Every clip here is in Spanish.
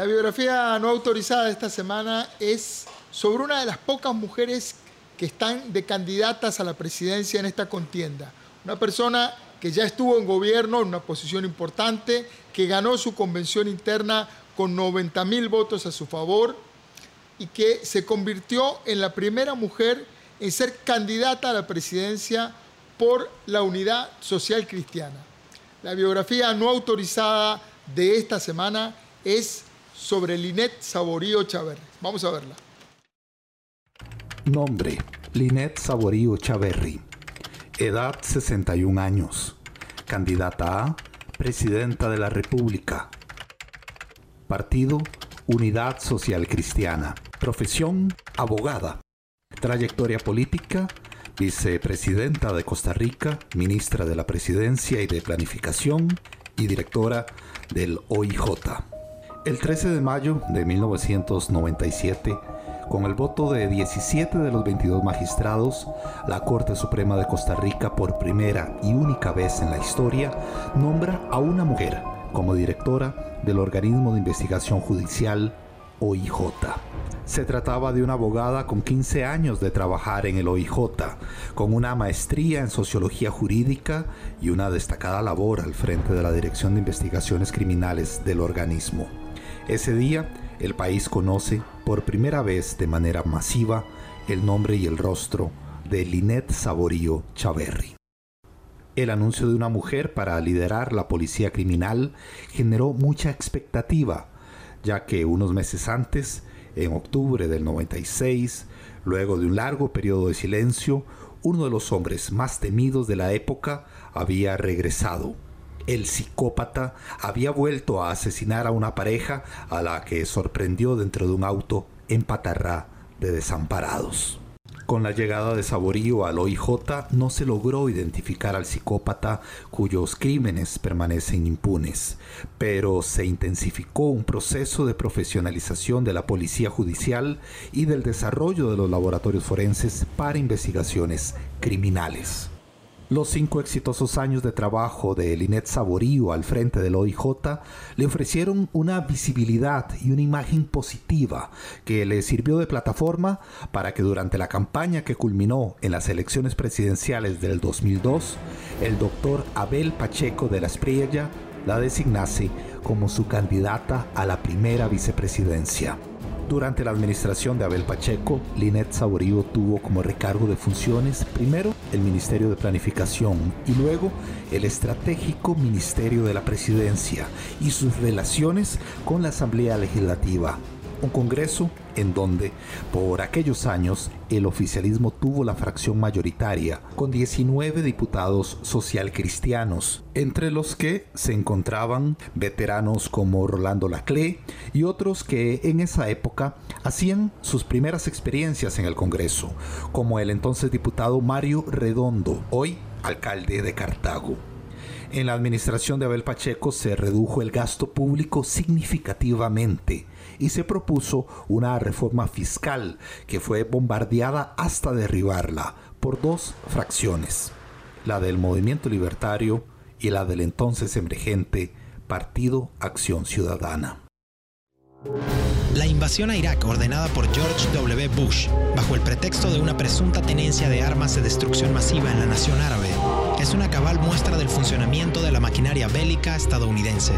La biografía no autorizada de esta semana es sobre una de las pocas mujeres que están de candidatas a la presidencia en esta contienda. Una persona que ya estuvo en gobierno en una posición importante, que ganó su convención interna con 90 mil votos a su favor y que se convirtió en la primera mujer en ser candidata a la presidencia por la Unidad Social Cristiana. La biografía no autorizada de esta semana es sobre Linet Saborío Chaverri. Vamos a verla. Nombre: Linet Saborío Chaverri. Edad 61 años. Candidata a Presidenta de la República. Partido Unidad Social Cristiana. Profesión Abogada. Trayectoria política Vicepresidenta de Costa Rica, Ministra de la Presidencia y de Planificación y Directora del OIJ. El 13 de mayo de 1997, con el voto de 17 de los 22 magistrados, la Corte Suprema de Costa Rica por primera y única vez en la historia nombra a una mujer como directora del organismo de investigación judicial OIJ. Se trataba de una abogada con 15 años de trabajar en el OIJ, con una maestría en sociología jurídica y una destacada labor al frente de la Dirección de Investigaciones Criminales del organismo. Ese día, el país conoce por primera vez de manera masiva el nombre y el rostro de Linet Saborío Chaverri. El anuncio de una mujer para liderar la policía criminal generó mucha expectativa, ya que unos meses antes, en octubre del 96, luego de un largo periodo de silencio, uno de los hombres más temidos de la época había regresado el psicópata había vuelto a asesinar a una pareja a la que sorprendió dentro de un auto en Patarrá de desamparados. Con la llegada de Saborío al OIJ no se logró identificar al psicópata cuyos crímenes permanecen impunes, pero se intensificó un proceso de profesionalización de la policía judicial y del desarrollo de los laboratorios forenses para investigaciones criminales. Los cinco exitosos años de trabajo de Linet Saborío al frente del OIJ le ofrecieron una visibilidad y una imagen positiva que le sirvió de plataforma para que durante la campaña que culminó en las elecciones presidenciales del 2002, el doctor Abel Pacheco de la Espriella la designase como su candidata a la primera vicepresidencia. Durante la administración de Abel Pacheco, Linet Saborío tuvo como recargo de funciones primero el Ministerio de Planificación y luego el estratégico Ministerio de la Presidencia y sus relaciones con la Asamblea Legislativa un congreso en donde por aquellos años el oficialismo tuvo la fracción mayoritaria, con 19 diputados socialcristianos, entre los que se encontraban veteranos como Rolando Laclé y otros que en esa época hacían sus primeras experiencias en el Congreso, como el entonces diputado Mario Redondo, hoy alcalde de Cartago. En la administración de Abel Pacheco se redujo el gasto público significativamente y se propuso una reforma fiscal que fue bombardeada hasta derribarla por dos fracciones, la del movimiento libertario y la del entonces emergente Partido Acción Ciudadana. La invasión a Irak ordenada por George W. Bush, bajo el pretexto de una presunta tenencia de armas de destrucción masiva en la nación árabe, es una cabal muestra del funcionamiento de la maquinaria bélica estadounidense.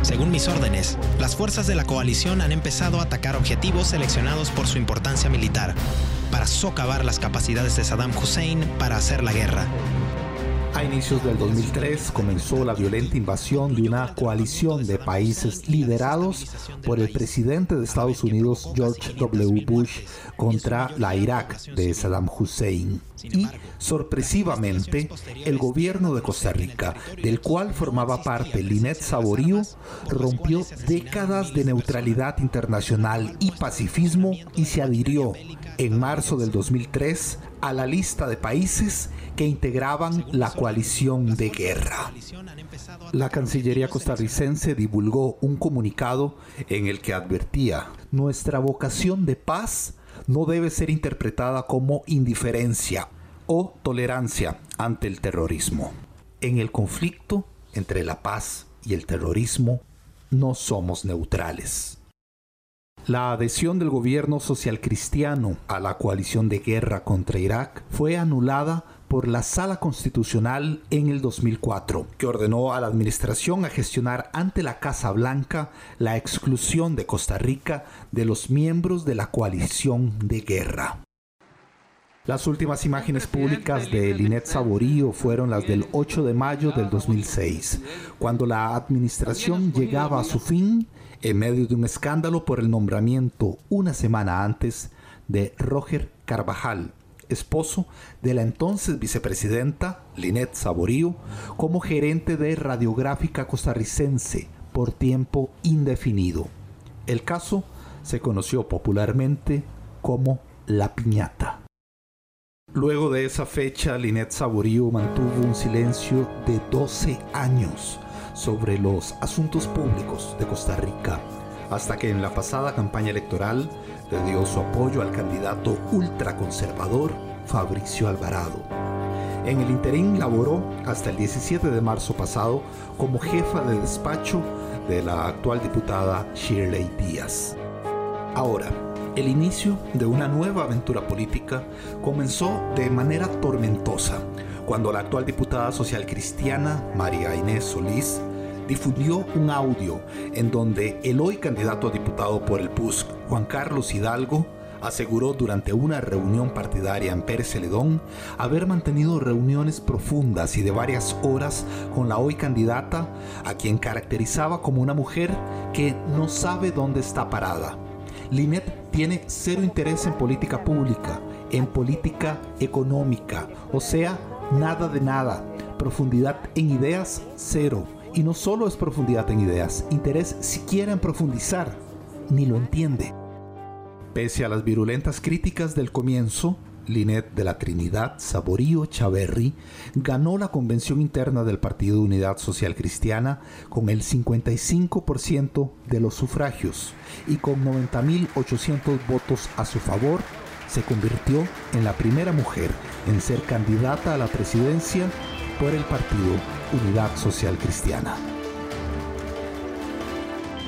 Según mis órdenes, las fuerzas de la coalición han empezado a atacar objetivos seleccionados por su importancia militar, para socavar las capacidades de Saddam Hussein para hacer la guerra. A inicios del 2003 comenzó la violenta invasión de una coalición de países liderados por el presidente de Estados Unidos George W. Bush contra la Irak de Saddam Hussein. Y, sorpresivamente, el gobierno de Costa Rica, del cual formaba parte Linet Saborío, rompió décadas de neutralidad internacional y pacifismo y se adhirió en marzo del 2003 a la lista de países que integraban la coalición de guerra. La Cancillería costarricense divulgó un comunicado en el que advertía, nuestra vocación de paz no debe ser interpretada como indiferencia o tolerancia ante el terrorismo. En el conflicto entre la paz y el terrorismo, no somos neutrales. La adhesión del gobierno social cristiano a la coalición de guerra contra Irak fue anulada por la Sala Constitucional en el 2004, que ordenó a la administración a gestionar ante la Casa Blanca la exclusión de Costa Rica de los miembros de la coalición de guerra. Las últimas imágenes públicas de Linet Saborío fueron las del 8 de mayo del 2006, cuando la administración llegaba a su fin en medio de un escándalo por el nombramiento una semana antes de Roger Carvajal, esposo de la entonces vicepresidenta Linet Saborío, como gerente de Radiográfica Costarricense por tiempo indefinido. El caso se conoció popularmente como La Piñata. Luego de esa fecha, Linet Saborío mantuvo un silencio de 12 años sobre los asuntos públicos de Costa Rica, hasta que en la pasada campaña electoral le dio su apoyo al candidato ultraconservador Fabricio Alvarado. En el interín laboró hasta el 17 de marzo pasado como jefa de despacho de la actual diputada Shirley Díaz. Ahora, el inicio de una nueva aventura política comenzó de manera tormentosa cuando la actual diputada social cristiana María Inés Solís difundió un audio en donde el hoy candidato a diputado por el PUSC, Juan Carlos Hidalgo, aseguró durante una reunión partidaria en Pérez Celedón haber mantenido reuniones profundas y de varias horas con la hoy candidata, a quien caracterizaba como una mujer que no sabe dónde está parada Linet tiene cero interés en política pública, en política económica, o sea, nada de nada. Profundidad en ideas, cero. Y no solo es profundidad en ideas, interés siquiera en profundizar, ni lo entiende. Pese a las virulentas críticas del comienzo, Linet de la Trinidad Saborío Chaverri ganó la convención interna del Partido de Unidad Social Cristiana con el 55% de los sufragios y con 90.800 votos a su favor se convirtió en la primera mujer en ser candidata a la presidencia por el Partido Unidad Social Cristiana.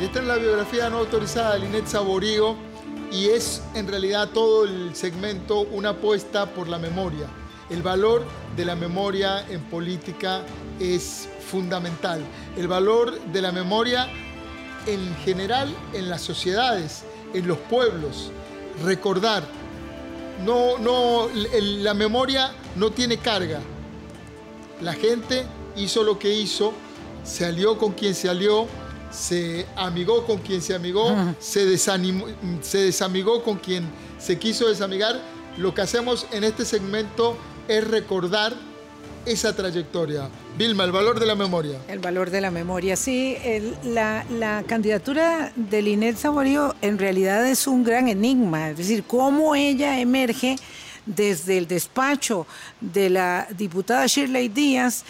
esta es la biografía no autorizada de Linet Saborío y es en realidad todo el segmento una apuesta por la memoria. El valor de la memoria en política es fundamental. El valor de la memoria en general en las sociedades, en los pueblos. Recordar. No, no, la memoria no tiene carga. La gente hizo lo que hizo, se alió con quien se alió, se amigó con quien se amigó, se, desanimó, se desamigó con quien se quiso desamigar. Lo que hacemos en este segmento es recordar esa trayectoria. Vilma, el valor de la memoria. El valor de la memoria, sí. la, candidatura de Linet Saborío en realidad es un gran enigma, es decir, cómo ella emerge desde el despacho de la diputada Shirley Díaz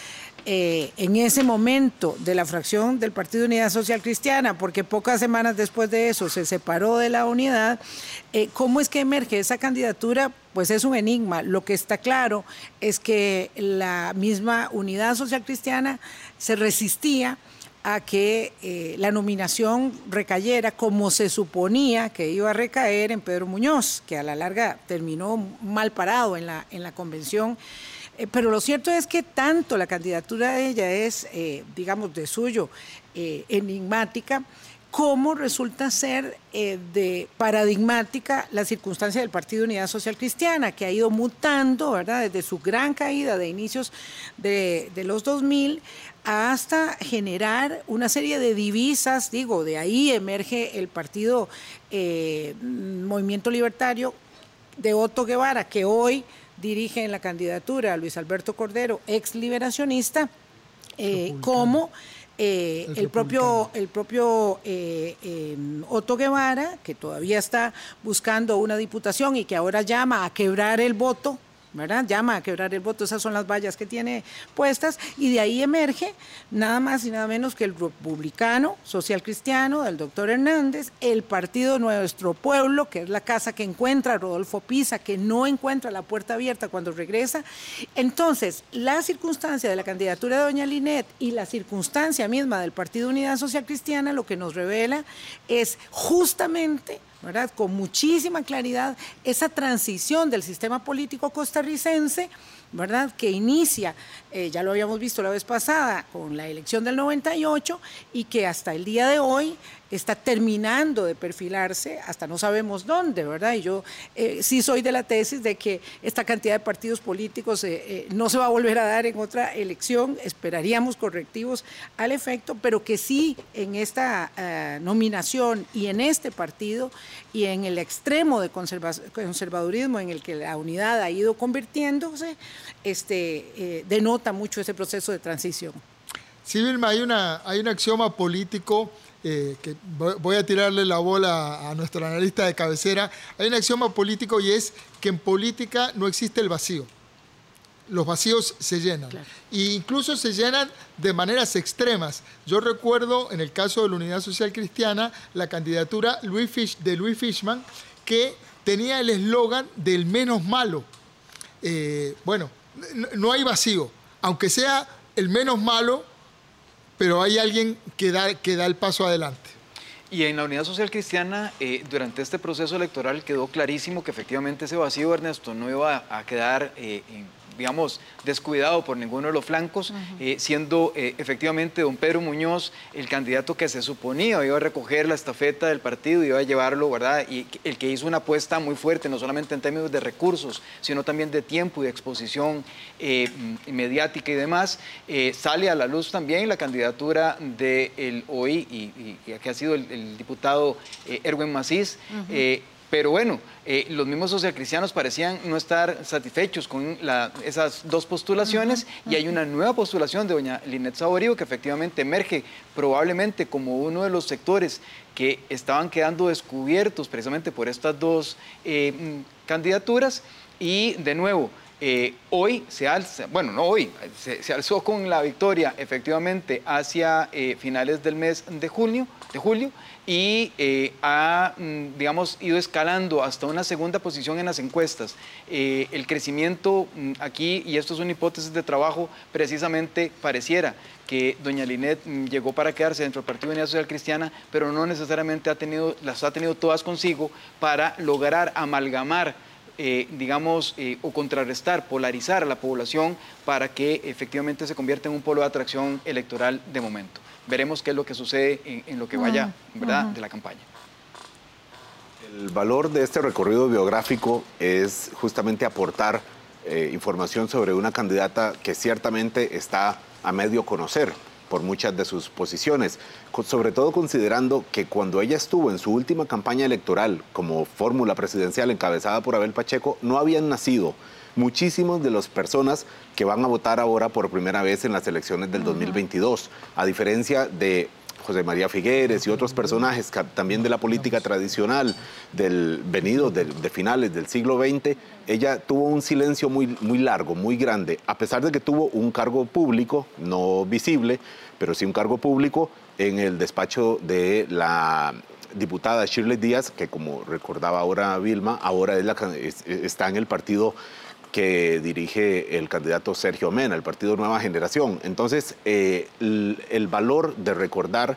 eh, en ese momento de la fracción del Partido Unidad Social Cristiana, porque pocas semanas después de eso se separó de la unidad, eh, ¿cómo es que emerge esa candidatura? Pues es un enigma. Lo que está claro es que la misma Unidad Social Cristiana se resistía a que eh, la nominación recayera como se suponía que iba a recaer en Pedro Muñoz, que a la larga terminó mal parado en la, en la convención. Eh, pero lo cierto es que tanto la candidatura de ella es, eh, digamos, de suyo, eh, enigmática, como resulta ser de paradigmática la circunstancia del Partido Unidad Social Cristiana, que ha ido mutando, ¿verdad?, desde su gran caída de inicios de, de los 2000 hasta generar una serie de divisas, digo, de ahí emerge el partido Movimiento Libertario de Otto Guevara, que hoy dirige en la candidatura a Luis Alberto Cordero, ex liberacionista, eh, como eh, el, propio, el propio eh, Otto Guevara, que todavía está buscando una diputación y que ahora llama a quebrar el voto Llama a quebrar el voto, esas son las vallas que tiene puestas, y de ahí emerge nada más y nada menos que el republicano social cristiano del doctor Hernández, el partido Nuestro Pueblo, que es la casa que encuentra Rodolfo Pisa, que no encuentra la puerta abierta cuando regresa. Entonces, la circunstancia de la candidatura de doña Linet y la circunstancia misma del Partido Unidad Social Cristiana lo que nos revela es justamente con muchísima claridad esa transición del sistema político costarricense ¿verdad? que inicia, eh, ya lo habíamos visto la vez pasada, con la elección del 98 y que hasta el día de hoy está terminando de perfilarse, hasta no sabemos dónde, ¿verdad? Y yo eh, sí soy de la tesis de que esta cantidad de partidos políticos eh, no se va a volver a dar en otra elección, esperaríamos correctivos al efecto, pero que sí en esta nominación y en este partido y en el extremo de conservadurismo en el que la unidad ha ido convirtiéndose, este, denota mucho ese proceso de transición. Sí, Vilma, hay, una, hay un axioma político eh, que voy a tirarle la bola a nuestro analista de cabecera, hay un axioma político y es que en política no existe el vacío. Los vacíos se llenan. E incluso se llenan de maneras extremas. Yo recuerdo, en el caso de la Unidad Social Cristiana, la candidatura de Louis Fishman, que tenía el eslogan del menos malo. Eh, bueno, no hay vacío. Aunque sea el menos malo, pero hay alguien que da, que da el paso adelante. Y en la Unidad Social Cristiana, eh, durante este proceso electoral quedó clarísimo que efectivamente ese vacío, Ernesto, no iba a quedar eh, en digamos, descuidado por ninguno de los flancos, eh, siendo eh, efectivamente don Pedro Muñoz el candidato que se suponía iba a recoger la estafeta del partido y iba a llevarlo, ¿verdad? Y el que hizo una apuesta muy fuerte, no solamente en términos de recursos, sino también de tiempo y de exposición eh, mediática y demás. sale a la luz también la candidatura del hoy, y, que ha sido el, diputado Erwin Macís. Pero bueno, eh, los mismos socialcristianos parecían no estar satisfechos con esas dos postulaciones y hay una nueva postulación de doña Linet Saborío que efectivamente emerge probablemente como uno de los sectores que estaban quedando descubiertos precisamente por estas dos eh, mm, candidaturas. Y de nuevo, eh, hoy se alza, bueno, no hoy, se, alzó con la victoria efectivamente hacia finales del mes de junio, de julio, y eh, ha, mm, digamos, ido escalando hasta una segunda posición en las encuestas. Eh, el crecimiento mm, aquí, y esto es una hipótesis de trabajo, precisamente pareciera que doña Linet mm, llegó para quedarse dentro del Partido de Unidad Social Cristiana, pero no necesariamente ha tenido, las ha tenido todas consigo para lograr amalgamar eh, digamos, o contrarrestar, polarizar a la población para que efectivamente se convierta en un polo de atracción electoral de momento veremos qué es lo que sucede en, lo que vaya ¿verdad? de la campaña. El valor de este recorrido biográfico es justamente aportar eh, información sobre una candidata que ciertamente está a medio conocer por muchas de sus posiciones, sobre todo considerando que cuando ella estuvo en su última campaña electoral como fórmula presidencial encabezada por Abel Pacheco, no habían nacido muchísimas de las personas que van a votar ahora por primera vez en las elecciones del 2022, a diferencia de José María Figueres y otros personajes también de la política tradicional del venido de, finales del siglo XX, ella tuvo un silencio muy, muy largo, muy grande, a pesar de que tuvo un cargo público, no visible, pero sí un cargo público en el despacho de la diputada Shirley Díaz, que como recordaba ahora Vilma, ahora está en el partido que dirige el candidato Sergio Mena, el Partido Nueva Generación. Entonces, eh, el, valor de recordar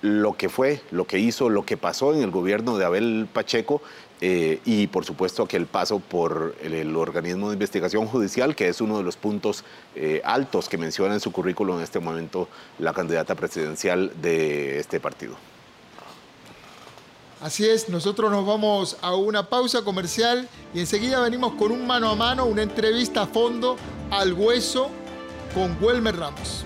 lo que fue, lo que hizo, lo que pasó en el gobierno de Abel Pacheco eh, y por supuesto que el paso por el, organismo de investigación judicial, que es uno de los puntos eh, altos que menciona en su currículo en este momento la candidata presidencial de este partido. Así es, nosotros nos vamos a una pausa comercial y enseguida venimos con un mano a mano, una entrevista a fondo al hueso con Welmer Ramos.